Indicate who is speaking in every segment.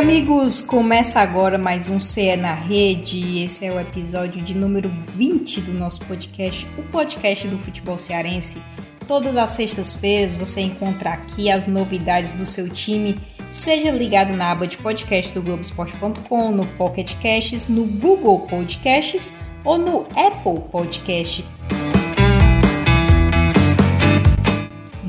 Speaker 1: amigos, começa agora mais um CE na Rede. Esse é o episódio de número 20 do nosso podcast, o podcast do futebol cearense. Todas as sextas-feiras você encontra aqui as novidades do seu time. Seja ligado na aba de podcast do Globoesporte.com, no Pocket Casts, no Google Podcasts ou no Apple Podcast.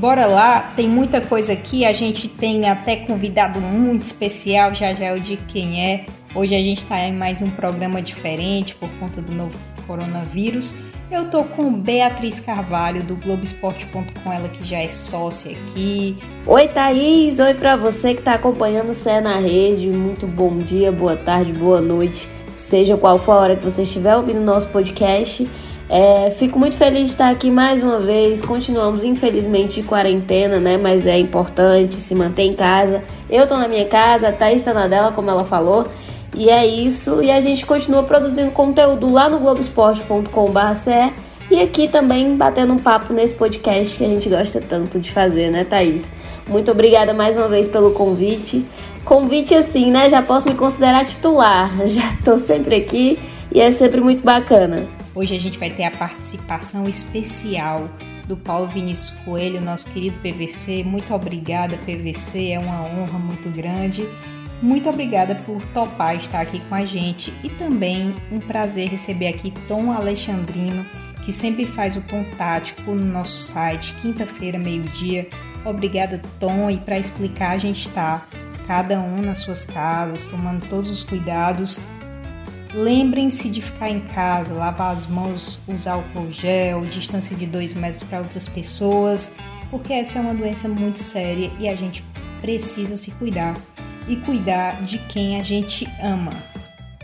Speaker 1: Bora lá, tem muita coisa aqui. A gente tem até convidado muito especial, já já eu digo quem é. Hoje a gente está em mais um programa diferente por conta do novo coronavírus. Eu tô com Beatriz Carvalho do Globoesporte.com, ela que já é sócia aqui.
Speaker 2: Oi Thaís, oi para você que está acompanhando o Cé na Rede. Muito bom dia, boa tarde, boa noite, seja qual for a hora que você estiver ouvindo o nosso podcast. É, fico muito feliz de estar aqui mais uma vez. Continuamos, infelizmente, de quarentena, né? Mas é importante se manter em casa. Eu tô na minha casa, a Thaís tá na dela, como ela falou. E é isso. E a gente continua produzindo conteúdo lá no globesport.com.br e aqui também batendo um papo nesse podcast que a gente gosta tanto de fazer, né, Thaís? Muito obrigada mais uma vez pelo convite. Convite assim, né? Já posso me considerar titular. Já tô sempre aqui e é sempre muito bacana.
Speaker 1: Hoje a gente vai ter a participação especial do Paulo Vinícius Coelho, nosso querido PVC. Muito obrigada, PVC, é uma honra muito grande. Muito obrigada por topar estar aqui com a gente e também um prazer receber aqui Tom Alexandrino, que sempre faz o tom tático no nosso site, quinta-feira, meio-dia. Obrigada, Tom, e para explicar, a gente está cada um nas suas casas, tomando todos os cuidados Lembrem-se de ficar em casa, lavar as mãos, usar álcool gel, distância de 2 metros para outras pessoas, porque essa é uma doença muito séria e a gente precisa se cuidar e cuidar de quem a gente ama.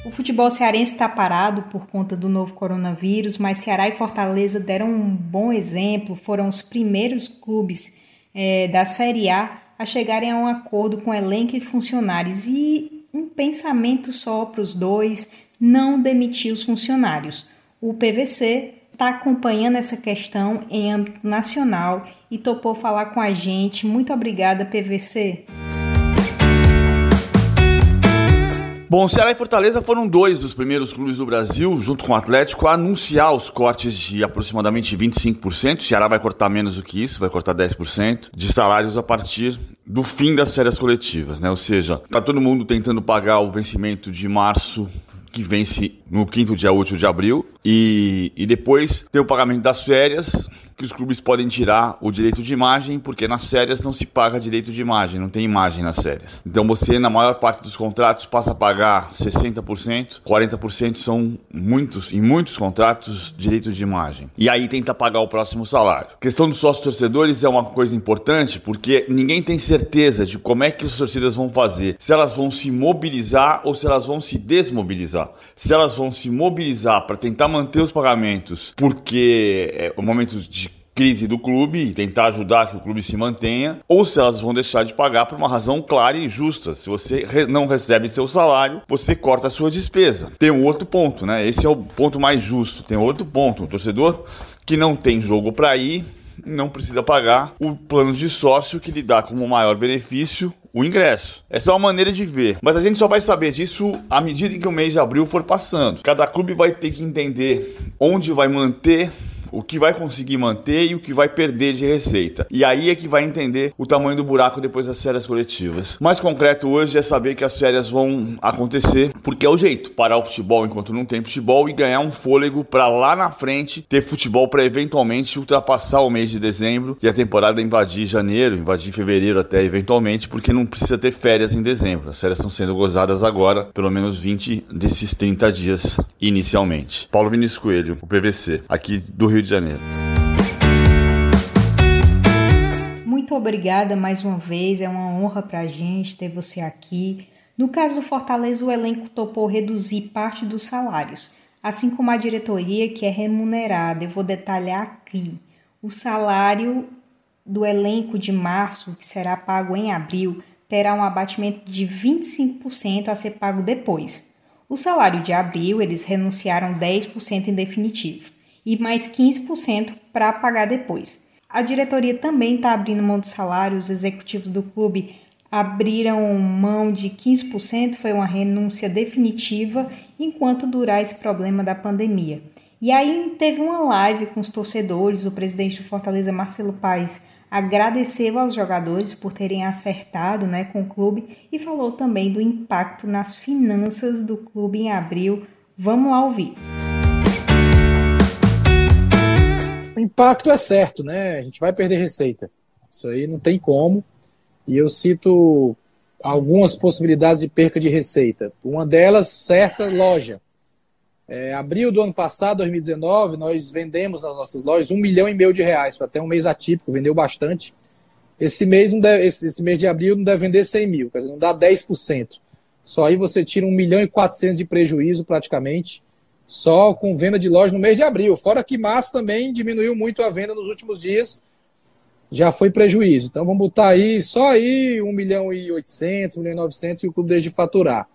Speaker 1: O futebol cearense está parado por conta do novo coronavírus, mas Ceará e Fortaleza deram um bom exemplo, foram os primeiros clubes é, da Série A a chegarem a um acordo com elenco e funcionários e um pensamento só para os dois, não demitir os funcionários. O PVC está acompanhando essa questão em âmbito nacional e topou falar com a gente. Muito obrigada, PVC.
Speaker 3: Bom, Ceará e Fortaleza foram dois dos primeiros clubes do Brasil, junto com o Atlético, a anunciar os cortes de aproximadamente 25%. O Ceará vai cortar menos do que isso, vai cortar 10% de salários a partir do fim das férias coletivas, né? Ou seja, tá todo mundo tentando pagar o vencimento de março que vence no quinto dia útil de abril. E, e depois tem o pagamento das férias, que os clubes podem tirar o direito de imagem, porque nas férias não se paga direito de imagem, não tem imagem nas férias. Então você, na maior parte dos contratos, passa a pagar 60%, 40% são muitos, em muitos contratos, direitos de imagem. E aí tenta pagar o próximo salário. A questão dos sócios torcedores é uma coisa importante, porque ninguém tem certeza de como é que as torcidas vão fazer, se elas vão se mobilizar ou se elas vão se desmobilizar. Se elas vão se mobilizar para tentar manter os pagamentos, porque é o momento de crise do clube e tentar ajudar que o clube se mantenha, ou se elas vão deixar de pagar por uma razão clara e justa. Se você não recebe seu salário, você corta a sua despesa. Tem um outro ponto, né? Esse é o ponto mais justo. Tem outro ponto, o torcedor que não tem jogo para ir, não precisa pagar o plano de sócio que lhe dá como maior benefício o ingresso. Essa é uma maneira de ver. Mas a gente só vai saber disso à medida que o mês de abril for passando. Cada clube vai ter que entender onde vai manter o que vai conseguir manter e o que vai perder de receita. E aí é que vai entender o tamanho do buraco depois das férias coletivas. Mais concreto hoje é saber que as férias vão acontecer, porque é o jeito, parar o futebol enquanto não tem futebol e ganhar um fôlego para lá na frente ter futebol para eventualmente ultrapassar o mês de dezembro e a temporada invadir janeiro, invadir fevereiro até eventualmente, porque não precisa ter férias em dezembro. As férias estão sendo gozadas agora, pelo menos 20 desses 30 dias inicialmente. Paulo Vinícius Coelho, o PVC, aqui do Rio Rio de Janeiro.
Speaker 1: Muito obrigada mais uma vez, é uma honra para a gente ter você aqui. No caso do Fortaleza, o elenco topou reduzir parte dos salários, assim como a diretoria que é remunerada. Eu vou detalhar aqui. O salário do elenco de março, que será pago em abril, terá um abatimento de 25% a ser pago depois. O salário de abril, eles renunciaram 10% em definitivo e mais 15% para pagar depois. A diretoria também está abrindo mão do salário, os executivos do clube abriram mão de 15%, foi uma renúncia definitiva enquanto durar esse problema da pandemia. E aí teve uma live com os torcedores, o presidente do Fortaleza, Marcelo Paes, agradeceu aos jogadores por terem acertado né, com o clube e falou também do impacto nas finanças do clube em abril. Vamos lá ouvir.
Speaker 4: O impacto é certo, né? A gente vai perder receita. Isso aí não tem como. E eu cito algumas possibilidades de perca de receita. Uma delas, certa loja. É, abril do ano passado, 2019, nós vendemos nas nossas lojas um milhão e meio de reais. Foi até um mês atípico, vendeu bastante. Esse mês, não deve, esse, esse, mês de abril não deve vender 100 mil, quer dizer, não dá 10%. Só aí você tira um milhão e quatrocentos de prejuízo praticamente, só com venda de loja no mês de abril. Fora que março também diminuiu muito a venda nos últimos dias, já foi prejuízo. Então vamos botar aí só aí 1 milhão e 800, 1 milhão e 900 e o clube deixa de faturar.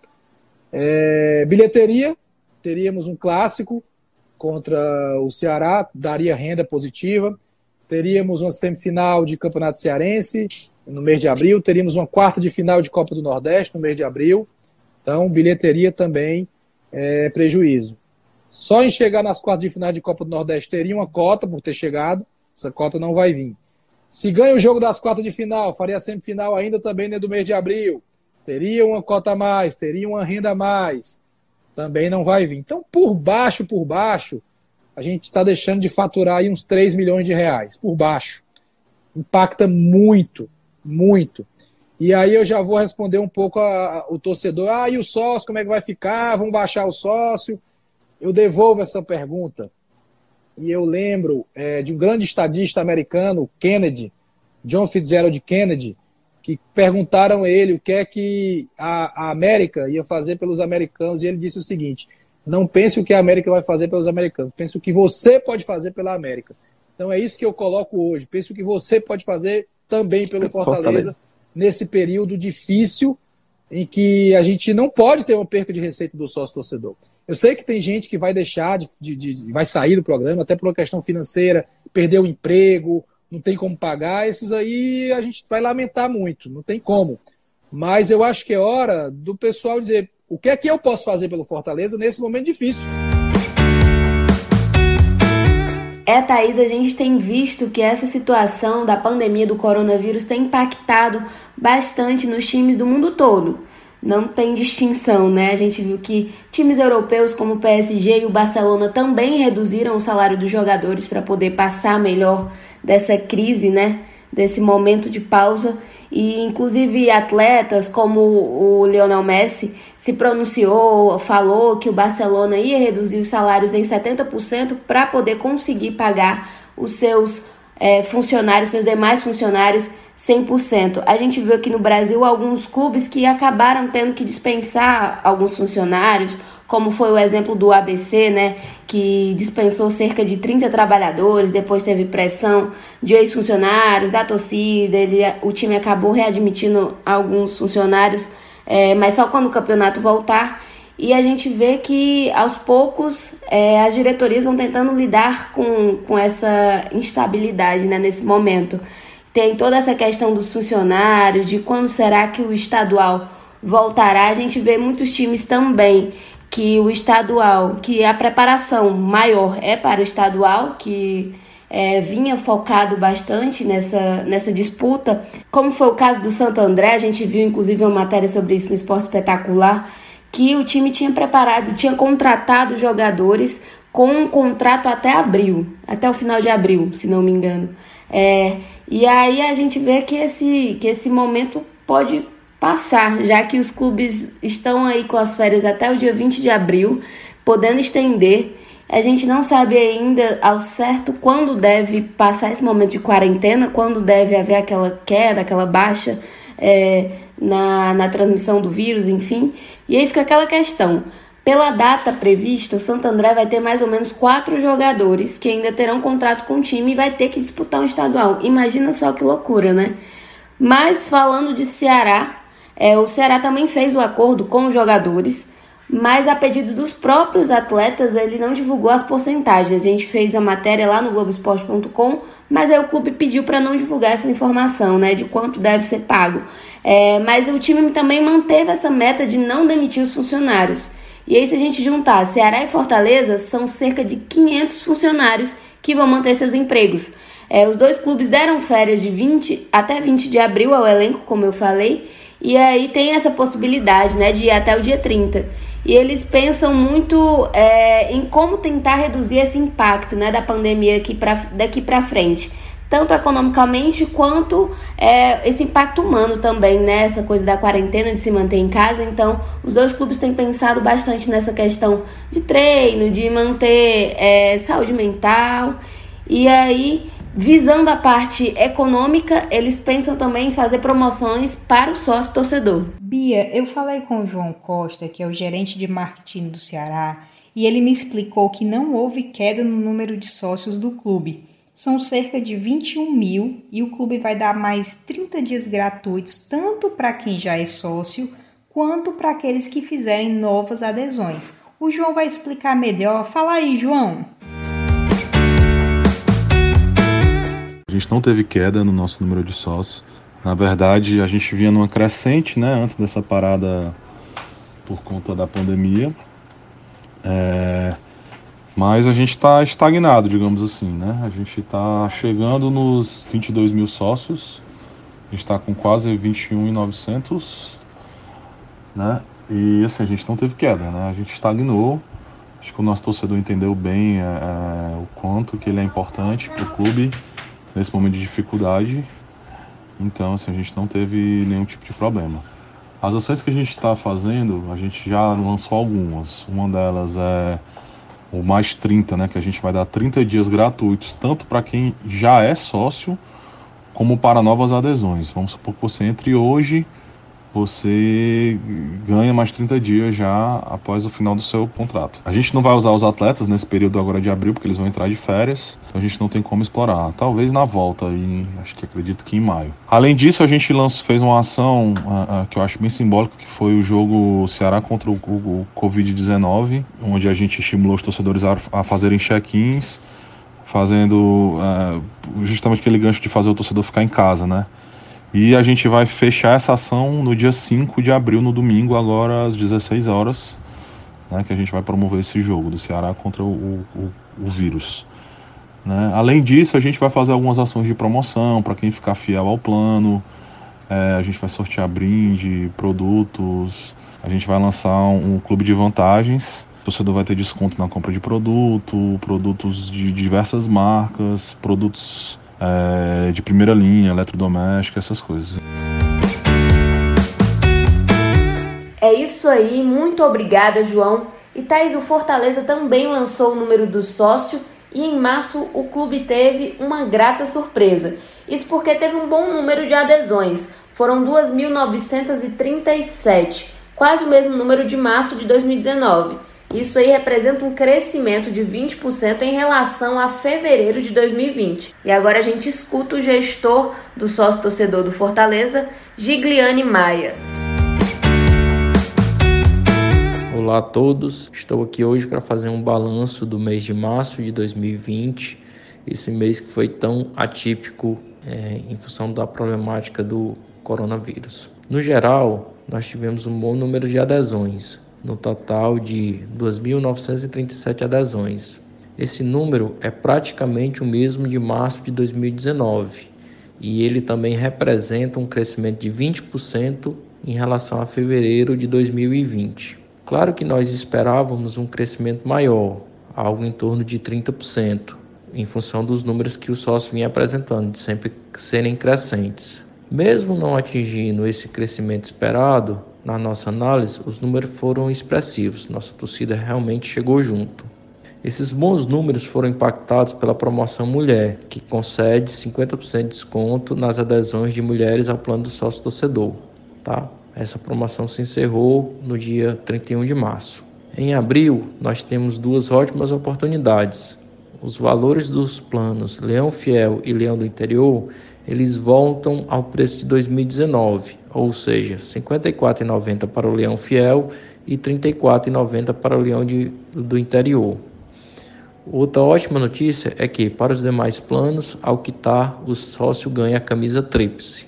Speaker 4: É, bilheteria, teríamos um clássico contra o Ceará, daria renda positiva. Teríamos uma semifinal de Campeonato Cearense no mês de abril. Teríamos uma quarta de final de Copa do Nordeste no mês de abril. Então, bilheteria também é prejuízo. Só em chegar nas quartas de final de Copa do Nordeste teria uma cota por ter chegado. Essa cota não vai vir. Se ganha o jogo das quartas de final, faria semifinal ainda também né, do mês de abril. Teria uma cota a mais, teria uma renda a mais também não vai vir. Então, por baixo, por baixo, a gente está deixando de faturar aí uns 3 milhões de reais, por baixo. Impacta muito, muito. E aí eu já vou responder um pouco a, a, o torcedor, ah, e o sócio, como é que vai ficar? Vão baixar o sócio? Eu devolvo essa pergunta. E eu lembro é, de um grande estadista americano, Kennedy, John Fitzgerald Kennedy, que perguntaram a ele o que é que a, a, América ia fazer pelos americanos, e ele disse o seguinte: não pense o que a América vai fazer pelos americanos, pense o que você pode fazer pela América. Então é isso que eu coloco hoje. Pense o que você pode fazer também pelo Fortaleza, Fortaleza. nesse período difícil em que a gente não pode ter uma perca de receita do sócio torcedor. Eu sei que tem gente que vai deixar de, de, de vai sair do programa até por uma questão financeira, perder o emprego, não tem como pagar, esses aí a gente vai lamentar muito, não tem como. Mas eu acho que é hora do pessoal dizer o que é que eu posso fazer pelo Fortaleza nesse momento difícil.
Speaker 2: É, Thaís, a gente tem visto que essa situação da pandemia do coronavírus tem impactado bastante nos times do mundo todo. Não tem distinção, né? A gente viu que times europeus como o PSG e o Barcelona também reduziram o salário dos jogadores para poder passar melhor dessa crise, né? Desse momento de pausa. E inclusive atletas como o Lionel Messi se pronunciou, falou que o Barcelona ia reduzir os salários em 70% para poder conseguir pagar os seus é, funcionários, seus demais funcionários 100%. A gente viu aqui no Brasil alguns clubes que acabaram tendo que dispensar alguns funcionários, como foi o exemplo do ABC, né, que dispensou cerca de 30 trabalhadores, depois teve pressão de ex-funcionários, da torcida, ele, o time acabou readmitindo alguns funcionários, é, mas só quando o campeonato voltar. E a gente vê que aos poucos é, as diretorias vão tentando lidar com, com essa instabilidade né, nesse momento. Tem toda essa questão dos funcionários, de quando será que o estadual voltará. A gente vê muitos times também que o estadual, que a preparação maior é para o estadual, que é, vinha focado bastante nessa, nessa disputa, como foi o caso do Santo André, a gente viu inclusive uma matéria sobre isso no Esporte Espetacular, que o time tinha preparado, tinha contratado jogadores com um contrato até abril, até o final de abril, se não me engano. É, e aí a gente vê que esse, que esse momento pode passar, já que os clubes estão aí com as férias até o dia 20 de abril, podendo estender. A gente não sabe ainda ao certo quando deve passar esse momento de quarentena, quando deve haver aquela queda, aquela baixa é, na, na transmissão do vírus, enfim. E aí fica aquela questão. Pela data prevista, o Santo André vai ter mais ou menos quatro jogadores que ainda terão contrato com o time e vai ter que disputar um estadual. Imagina só que loucura, né? Mas falando de Ceará, é, o Ceará também fez o acordo com os jogadores, mas a pedido dos próprios atletas ele não divulgou as porcentagens. A gente fez a matéria lá no Globoesporte.com mas aí o clube pediu para não divulgar essa informação, né, de quanto deve ser pago. É, mas o time também manteve essa meta de não demitir os funcionários. E aí, se a gente juntar Ceará e Fortaleza, são cerca de 500 funcionários que vão manter seus empregos. É, os dois clubes deram férias de 20 até 20 de abril ao elenco, como eu falei, e aí tem essa possibilidade né, de ir até o dia 30. E eles pensam muito é, em como tentar reduzir esse impacto né, da pandemia aqui pra, daqui para frente tanto economicamente quanto é, esse impacto humano também, né? Essa coisa da quarentena, de se manter em casa. Então, os dois clubes têm pensado bastante nessa questão de treino, de manter é, saúde mental. E aí, visando a parte econômica, eles pensam também em fazer promoções para o sócio torcedor.
Speaker 1: Bia, eu falei com o João Costa, que é o gerente de marketing do Ceará, e ele me explicou que não houve queda no número de sócios do clube são cerca de 21 mil e o clube vai dar mais 30 dias gratuitos, tanto para quem já é sócio, quanto para aqueles que fizerem novas adesões. O João vai explicar melhor. Fala aí, João.
Speaker 5: Gente não teve queda no nosso número de sócios. Na verdade, a gente vinha numa crescente, né, antes dessa parada por conta da pandemia. É, mas a gente está estagnado, digamos assim, né? A gente está chegando nos 22 mil sócios, a gente está com quase 21,900, né? E assim, a gente não teve queda, né? A gente estagnou. Acho que o nosso torcedor entendeu bem é, é, o quanto que ele é importante para o clube nesse momento de dificuldade. Então, assim, a gente não teve nenhum tipo de problema. As ações que a gente está fazendo, a gente já lançou algumas. Uma delas é o mais 30, né, que a gente vai dar 30 dias gratuitos, tanto para quem já é sócio, como para novas adesões. Vamos supor que você entre hoje você ganha mais 30 dias já após o final do seu contrato. A gente não vai usar os atletas nesse período agora de abril, porque eles vão entrar de férias, então a gente não tem como explorar. Talvez na volta, em, acho que acredito que em maio. Além disso, a gente lançou, fez uma ação uh, uh, que eu acho bem simbólica, que foi o jogo Ceará contra o, o, o Covid-19, onde a gente estimulou os torcedores a, a fazerem check-ins, fazendo uh, justamente aquele gancho de fazer o torcedor ficar em casa, né? E a gente vai fechar essa ação no dia 5 de abril, no domingo, agora às 16 horas, né, que a gente vai promover esse jogo do Ceará contra o, o, o vírus. Né? Além disso, a gente vai fazer algumas ações de promoção para quem ficar fiel ao plano. É, a gente vai sortear brinde, produtos. A gente vai lançar um, um clube de vantagens. O torcedor vai ter desconto na compra de produto, produtos de diversas marcas, produtos é, de primeira linha, eletrodoméstico, essas coisas.
Speaker 2: É isso aí, muito obrigada, João. E Thaís, o Fortaleza também lançou o número do sócio e em março o clube teve uma grata surpresa. Isso porque teve um bom número de adesões, foram 2.937, quase o mesmo número de março de 2019. Isso aí representa um crescimento de 20% em relação a fevereiro de 2020. E agora a gente escuta o gestor do sócio torcedor do Fortaleza, Gigliane Maia.
Speaker 6: Olá a todos, estou aqui hoje para fazer um balanço do mês de março de 2020, esse mês que foi tão atípico é, em função da problemática do coronavírus. No geral, nós tivemos um bom número de adesões, no total de 2.937 adesões. Esse número é praticamente o mesmo de março de 2019 e ele também representa um crescimento de 20% em relação a fevereiro de 2020. Claro que nós esperávamos um crescimento maior, algo em torno de 30%, em função dos números que o sócio vinha apresentando, de sempre serem crescentes. Mesmo não atingindo esse crescimento esperado, na nossa análise, os números foram expressivos, nossa torcida realmente chegou junto. Esses bons números foram impactados pela promoção Mulher, que concede 50% de desconto nas adesões de mulheres ao plano do sócio torcedor. Tá? Essa promoção se encerrou no dia 31 de março. Em abril, nós temos duas ótimas oportunidades. Os valores dos planos Leão Fiel e Leão do Interior eles voltam ao preço de 2019, ou seja, R$ 54,90 para o leão fiel e R$ 34,90 para o leão de, do interior. Outra ótima notícia é que, para os demais planos, ao quitar, o sócio ganha a camisa tríplice.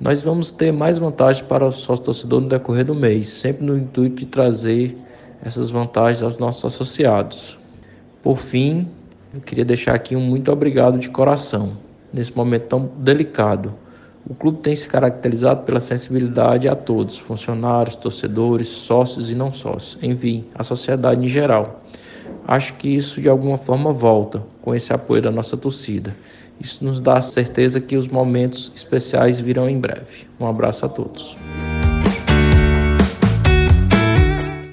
Speaker 6: Nós vamos ter mais vantagens para o sócio torcedor no decorrer do mês, sempre no intuito de trazer essas vantagens aos nossos associados. Por fim, eu queria deixar aqui um muito obrigado de coração, nesse momento tão delicado. O clube tem se caracterizado pela sensibilidade a todos, funcionários, torcedores, sócios e não sócios, enfim, a sociedade em geral. Acho que isso de alguma forma volta com esse apoio da nossa torcida. Isso nos dá certeza que os momentos especiais virão em breve. Um abraço a todos.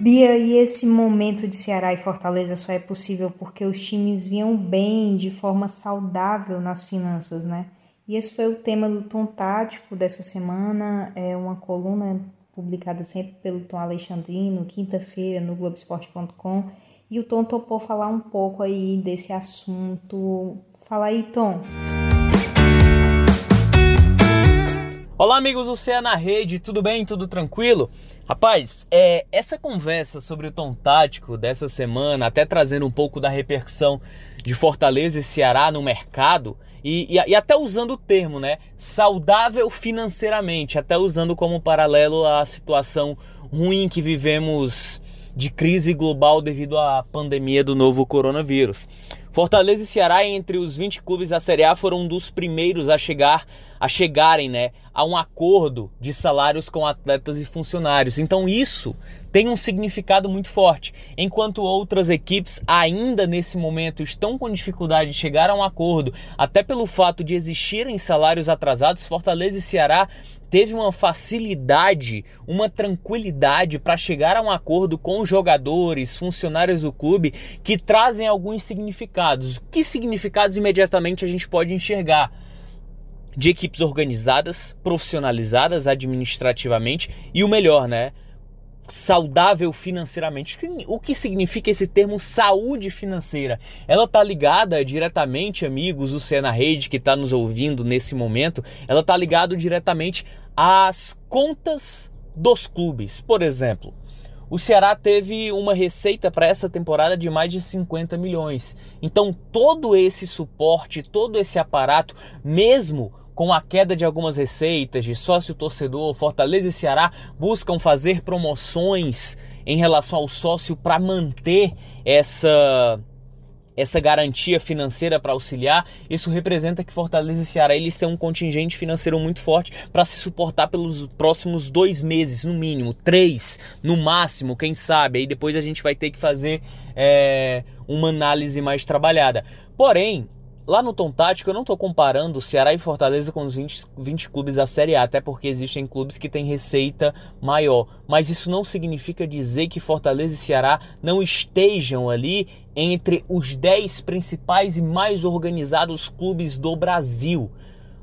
Speaker 1: Bia, e esse momento de Ceará e Fortaleza só é possível porque os times vinham bem, de forma saudável nas finanças, né? E esse foi o tema do Tom Tático dessa semana, é uma coluna publicada sempre pelo Tom Alexandrino, quinta-feira, no Globoesporte.com. E o Tom topou falar um pouco aí desse assunto. Fala aí, Tom.
Speaker 7: Olá, amigos do CEA na Rede, tudo bem? Tudo tranquilo? Rapaz, é, essa conversa sobre o tom tático dessa semana, até trazendo um pouco da repercussão de Fortaleza e Ceará no mercado, e, e, e, até usando o termo, né? Saudável financeiramente, até usando como paralelo a situação ruim que vivemos de crise global devido à pandemia do novo coronavírus. Fortaleza e Ceará, entre os 20 clubes da Série A, foram um dos primeiros a chegar a chegarem, né, a um acordo de salários com atletas e funcionários. Então isso tem um significado muito forte. Enquanto outras equipes ainda nesse momento estão com dificuldade de chegar a um acordo, até pelo fato de existirem salários atrasados, Fortaleza e Ceará teve uma facilidade, uma tranquilidade para chegar a um acordo com jogadores, funcionários do clube que trazem alguns significados. Que significados imediatamente a gente pode enxergar? De equipes organizadas, profissionalizadas administrativamente e o melhor, né? saudável financeiramente. O que significa esse termo saúde financeira? Ela está ligada diretamente, amigos, o Cena Rede que está nos ouvindo nesse momento, ela está ligada diretamente às contas dos clubes. Por exemplo, o Ceará teve uma receita para essa temporada de mais de 50 milhões. Então, todo esse suporte, todo esse aparato, mesmo com a queda de algumas receitas de sócio torcedor, Fortaleza e Ceará buscam fazer promoções em relação ao sócio para manter essa essa garantia financeira para auxiliar, isso representa que Fortaleza e Ceará eles têm um contingente financeiro muito forte para se suportar pelos próximos dois meses, no mínimo, três, no máximo, quem sabe. Aí depois a gente vai ter que fazer é, uma análise mais trabalhada. Porém, Lá no Tom Tático eu não estou comparando Ceará e Fortaleza com os 20, 20 clubes da Série A, até porque existem clubes que têm receita maior. Mas isso não significa dizer que Fortaleza e Ceará não estejam ali entre os 10 principais e mais organizados clubes do Brasil.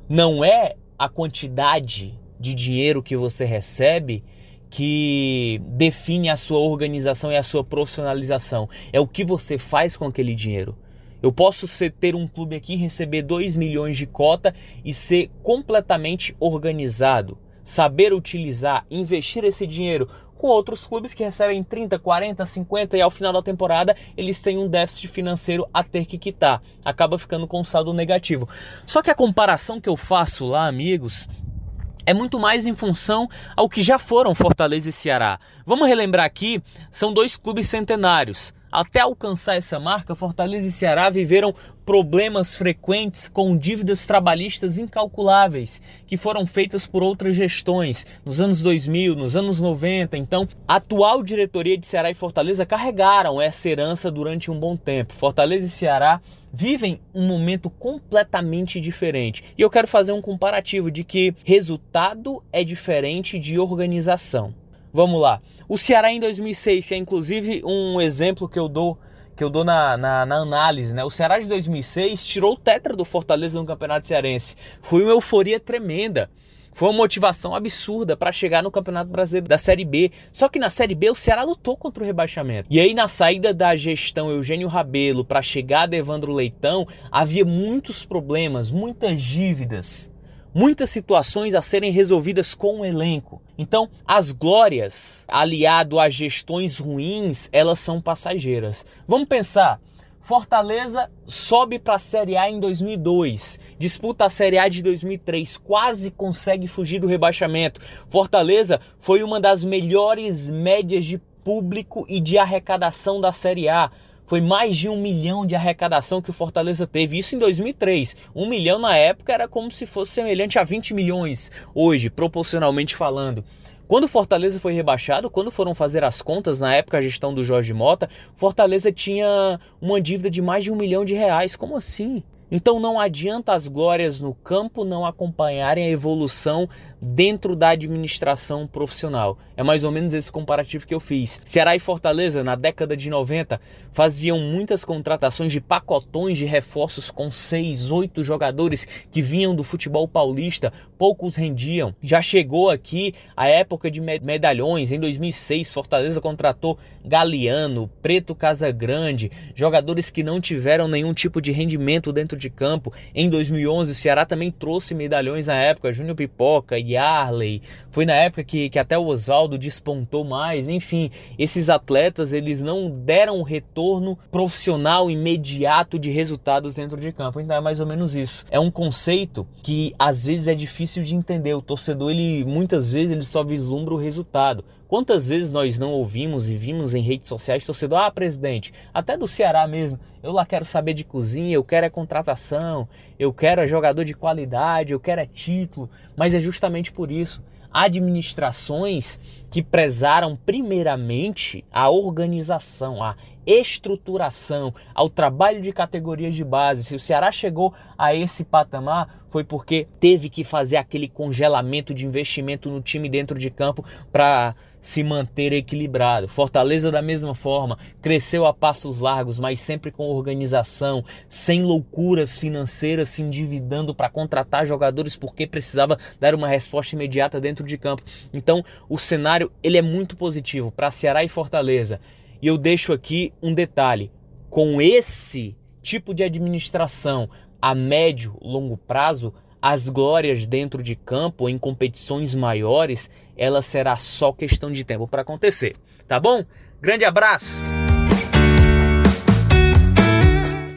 Speaker 7: Não é a quantidade de dinheiro que você recebe que define a sua organização e a sua profissionalização. É o que você faz com aquele dinheiro. Eu posso ser, ter um clube aqui, receber 2 milhões de cota e ser completamente organizado, saber utilizar, investir esse dinheiro com outros clubes que recebem 30, 40, 50 e ao final da temporada eles têm um déficit financeiro a ter que quitar. Acaba ficando com um saldo negativo. Só que a comparação que eu faço lá, amigos, é muito mais em função ao que já foram Fortaleza e Ceará. Vamos relembrar aqui, são dois clubes centenários. Até alcançar essa marca, Fortaleza e Ceará viveram problemas frequentes com dívidas trabalhistas incalculáveis que foram feitas por outras gestões nos anos 2000, nos anos 90. Então, a atual diretoria de Ceará e Fortaleza carregaram essa herança durante um bom tempo. Fortaleza e Ceará vivem um momento completamente diferente. E eu quero fazer um comparativo de que resultado é diferente de organização. Vamos lá. O Ceará em 2006, que é inclusive um exemplo que eu dou que eu dou na, na, na, análise, né? O Ceará de 2006 tirou o tetra do Fortaleza no Campeonato Cearense. Foi uma euforia tremenda. Foi uma motivação absurda para chegar no Campeonato Brasileiro da Série B. Só que na Série B o Ceará lutou contra o rebaixamento. E aí na saída da gestão Eugênio Rabelo para chegar a Evandro Leitão, havia muitos problemas, muitas dívidas muitas situações a serem resolvidas com o elenco. Então, as glórias, aliado a gestões ruins, elas são passageiras. Vamos pensar, Fortaleza sobe para a Série A em 2002, disputa a Série A de 2003, quase consegue fugir do rebaixamento. Fortaleza foi uma das melhores médias de público e de arrecadação da Série A. Foi mais de um milhão de arrecadação que o Fortaleza teve, isso em 2003. Um milhão na época era como se fosse semelhante a 20 milhões hoje, proporcionalmente falando. Quando Fortaleza foi rebaixado, quando foram fazer as contas na época a gestão do Jorge Mota, Fortaleza tinha uma dívida de mais de um milhão de reais. Como assim? Então não adianta as glórias no campo não acompanharem a evolução dentro da administração profissional. É mais ou menos esse comparativo que eu fiz. Ceará e Fortaleza, na década de 90, faziam muitas contratações de pacotões de reforços com seis, oito jogadores que vinham do futebol paulista, poucos rendiam. Já chegou aqui a época de medalhões. Em 2006, Fortaleza contratou Galeano, Preto Casagrande, jogadores que não tiveram nenhum tipo de rendimento dentro de campo. Em 2011, o Ceará também trouxe medalhões na época, Júnior Pipoca, Yarley. Foi na época que, que até o Oswaldo despontou mais. Enfim, esses atletas eles não deram o retorno profissional imediato de resultados dentro de campo. Então é mais ou menos isso. É um conceito que às vezes é difícil de entender. O torcedor ele muitas vezes ele só vislumbra o resultado. Quantas vezes nós não ouvimos e vimos em redes sociais torcedor, ah, presidente, até do Ceará mesmo, eu lá quero saber de cozinha, eu quero é contratação, eu quero é jogador de qualidade, eu quero é título, mas é justamente por isso. Administrações que prezaram primeiramente a organização, a estruturação, ao trabalho de categorias de base. Se o Ceará chegou a esse patamar, foi porque teve que fazer aquele congelamento de investimento no time dentro de campo para se manter equilibrado. Fortaleza, da mesma forma, cresceu a passos largos, mas sempre com organização, sem loucuras financeiras, se endividando para contratar jogadores porque precisava dar uma resposta imediata dentro de campo. Então, o cenário ele é muito positivo para Ceará e Fortaleza. E eu deixo aqui um detalhe: com esse tipo de administração a médio, longo prazo, as glórias dentro de campo em competições maiores, ela será só questão de tempo para acontecer, tá bom? Grande abraço.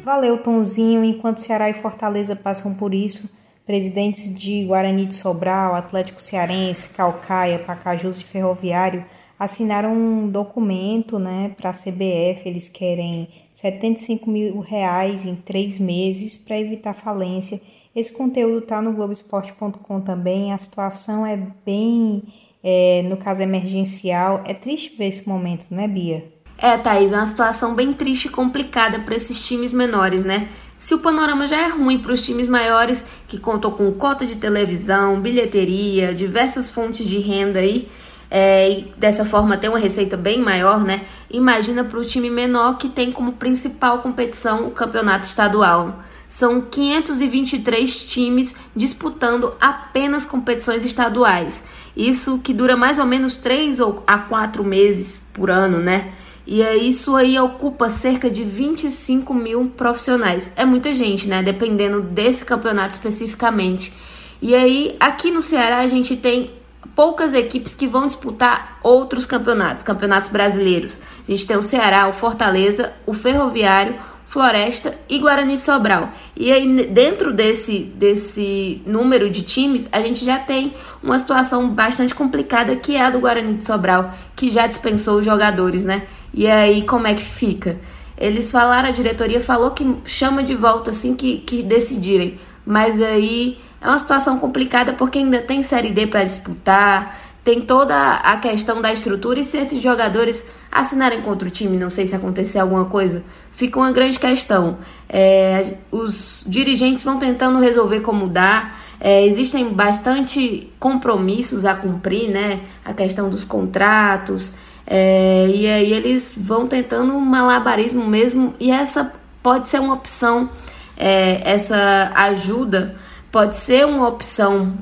Speaker 1: Valeu, Tonzinho. Enquanto Ceará e Fortaleza passam por isso, presidentes de Guarani de Sobral, Atlético Cearense, Calcaia, Pacajus e Ferroviário assinaram um documento né, para a CBF. Eles querem 75 mil reais em três meses para evitar falência esse conteúdo está no Globoesporte.com também. A situação é bem, é, no caso emergencial. É triste ver esse momento, né, Bia?
Speaker 2: É, Thaís, é uma situação bem triste e complicada para esses times menores, né? Se o panorama já é ruim para os times maiores, que contam com cota de televisão, bilheteria, diversas fontes de renda aí, é, e dessa forma ter uma receita bem maior, né? Imagina para o time menor que tem como principal competição o campeonato estadual. São 523 times disputando apenas competições estaduais. Isso que dura mais ou menos 3 ou a 4 meses por ano, né? E isso aí ocupa cerca de 25 mil profissionais. É muita gente, né? Dependendo desse campeonato especificamente. E aí, aqui no Ceará, a gente tem poucas equipes que vão disputar outros campeonatos, campeonatos brasileiros. A gente tem o Ceará, o Fortaleza, o Ferroviário, Floresta e Guarani de Sobral. E aí, dentro desse, desse número de times, a gente já tem uma situação bastante complicada que é a do Guarani de Sobral, que já dispensou os jogadores, né? E aí, como é que fica? Eles falaram, a diretoria falou que chama de volta assim que, que decidirem. Mas aí é uma situação complicada porque ainda tem Série D para disputar, tem toda a questão da estrutura e se esses jogadores assinarem contra o time, não sei se acontecer alguma coisa, fica uma grande questão. É, os dirigentes vão tentando resolver como dá. É, existem bastante compromissos a cumprir, né? A questão dos contratos. É, e aí eles vão tentando um malabarismo mesmo. E essa pode ser uma opção, é, essa ajuda pode ser uma opção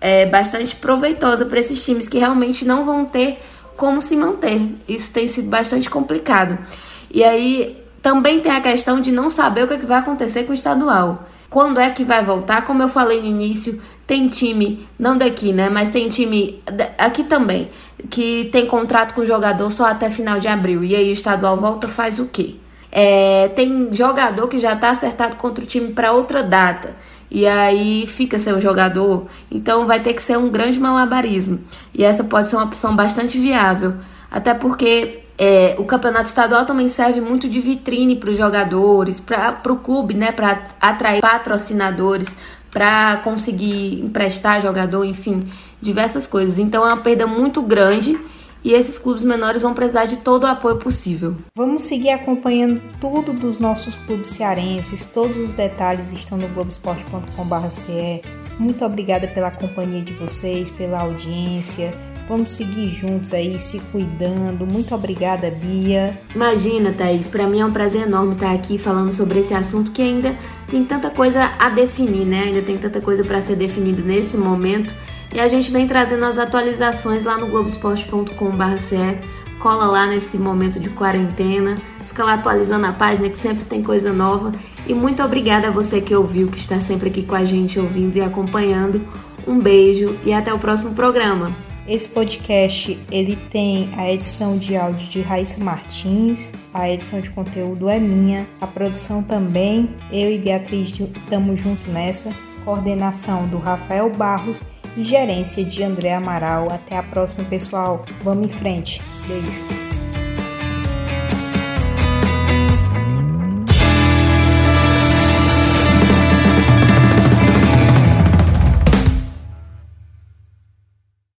Speaker 2: é, bastante proveitosa para esses times que realmente não vão ter como se manter. Isso tem sido bastante complicado. E aí também tem a questão de não saber o que, é que vai acontecer com o estadual. Quando é que vai voltar? Como eu falei no início, tem time, não daqui, né? Mas tem time aqui também, que tem contrato com o jogador só até final de abril. E aí o estadual volta faz o quê? É, tem jogador que já está acertado contra o time para outra data. E aí fica sem o jogador. Então vai ter que ser um grande malabarismo. E essa pode ser uma opção bastante viável. Até porque é, o campeonato estadual também serve muito de vitrine para os jogadores, para o clube, né? Para atrair patrocinadores para conseguir emprestar jogador, enfim, diversas coisas. Então é uma perda muito grande e esses clubes menores vão precisar de todo o apoio possível.
Speaker 1: Vamos seguir acompanhando tudo dos nossos clubes cearenses, todos os detalhes estão no globesport.com.br. Muito obrigada pela companhia de vocês, pela audiência. Vamos seguir juntos aí, se cuidando. Muito obrigada, Bia.
Speaker 2: Imagina, Thaís, para mim é um prazer enorme estar aqui falando sobre esse assunto que ainda tem tanta coisa a definir, né? Ainda tem tanta coisa para ser definida nesse momento. E a gente vem trazendo as atualizações lá no globesport.com.br. Cola lá nesse momento de quarentena, fica lá atualizando a página que sempre tem coisa nova. E muito obrigada a você que ouviu, que está sempre aqui com a gente ouvindo e acompanhando. Um beijo e até o próximo programa.
Speaker 1: Esse podcast ele tem a edição de áudio de Raíssa Martins, a edição de conteúdo é minha, a produção também, eu e Beatriz estamos juntos nessa, coordenação do Rafael Barros e gerência de André Amaral. Até a próxima, pessoal. Vamos em frente. Beijo.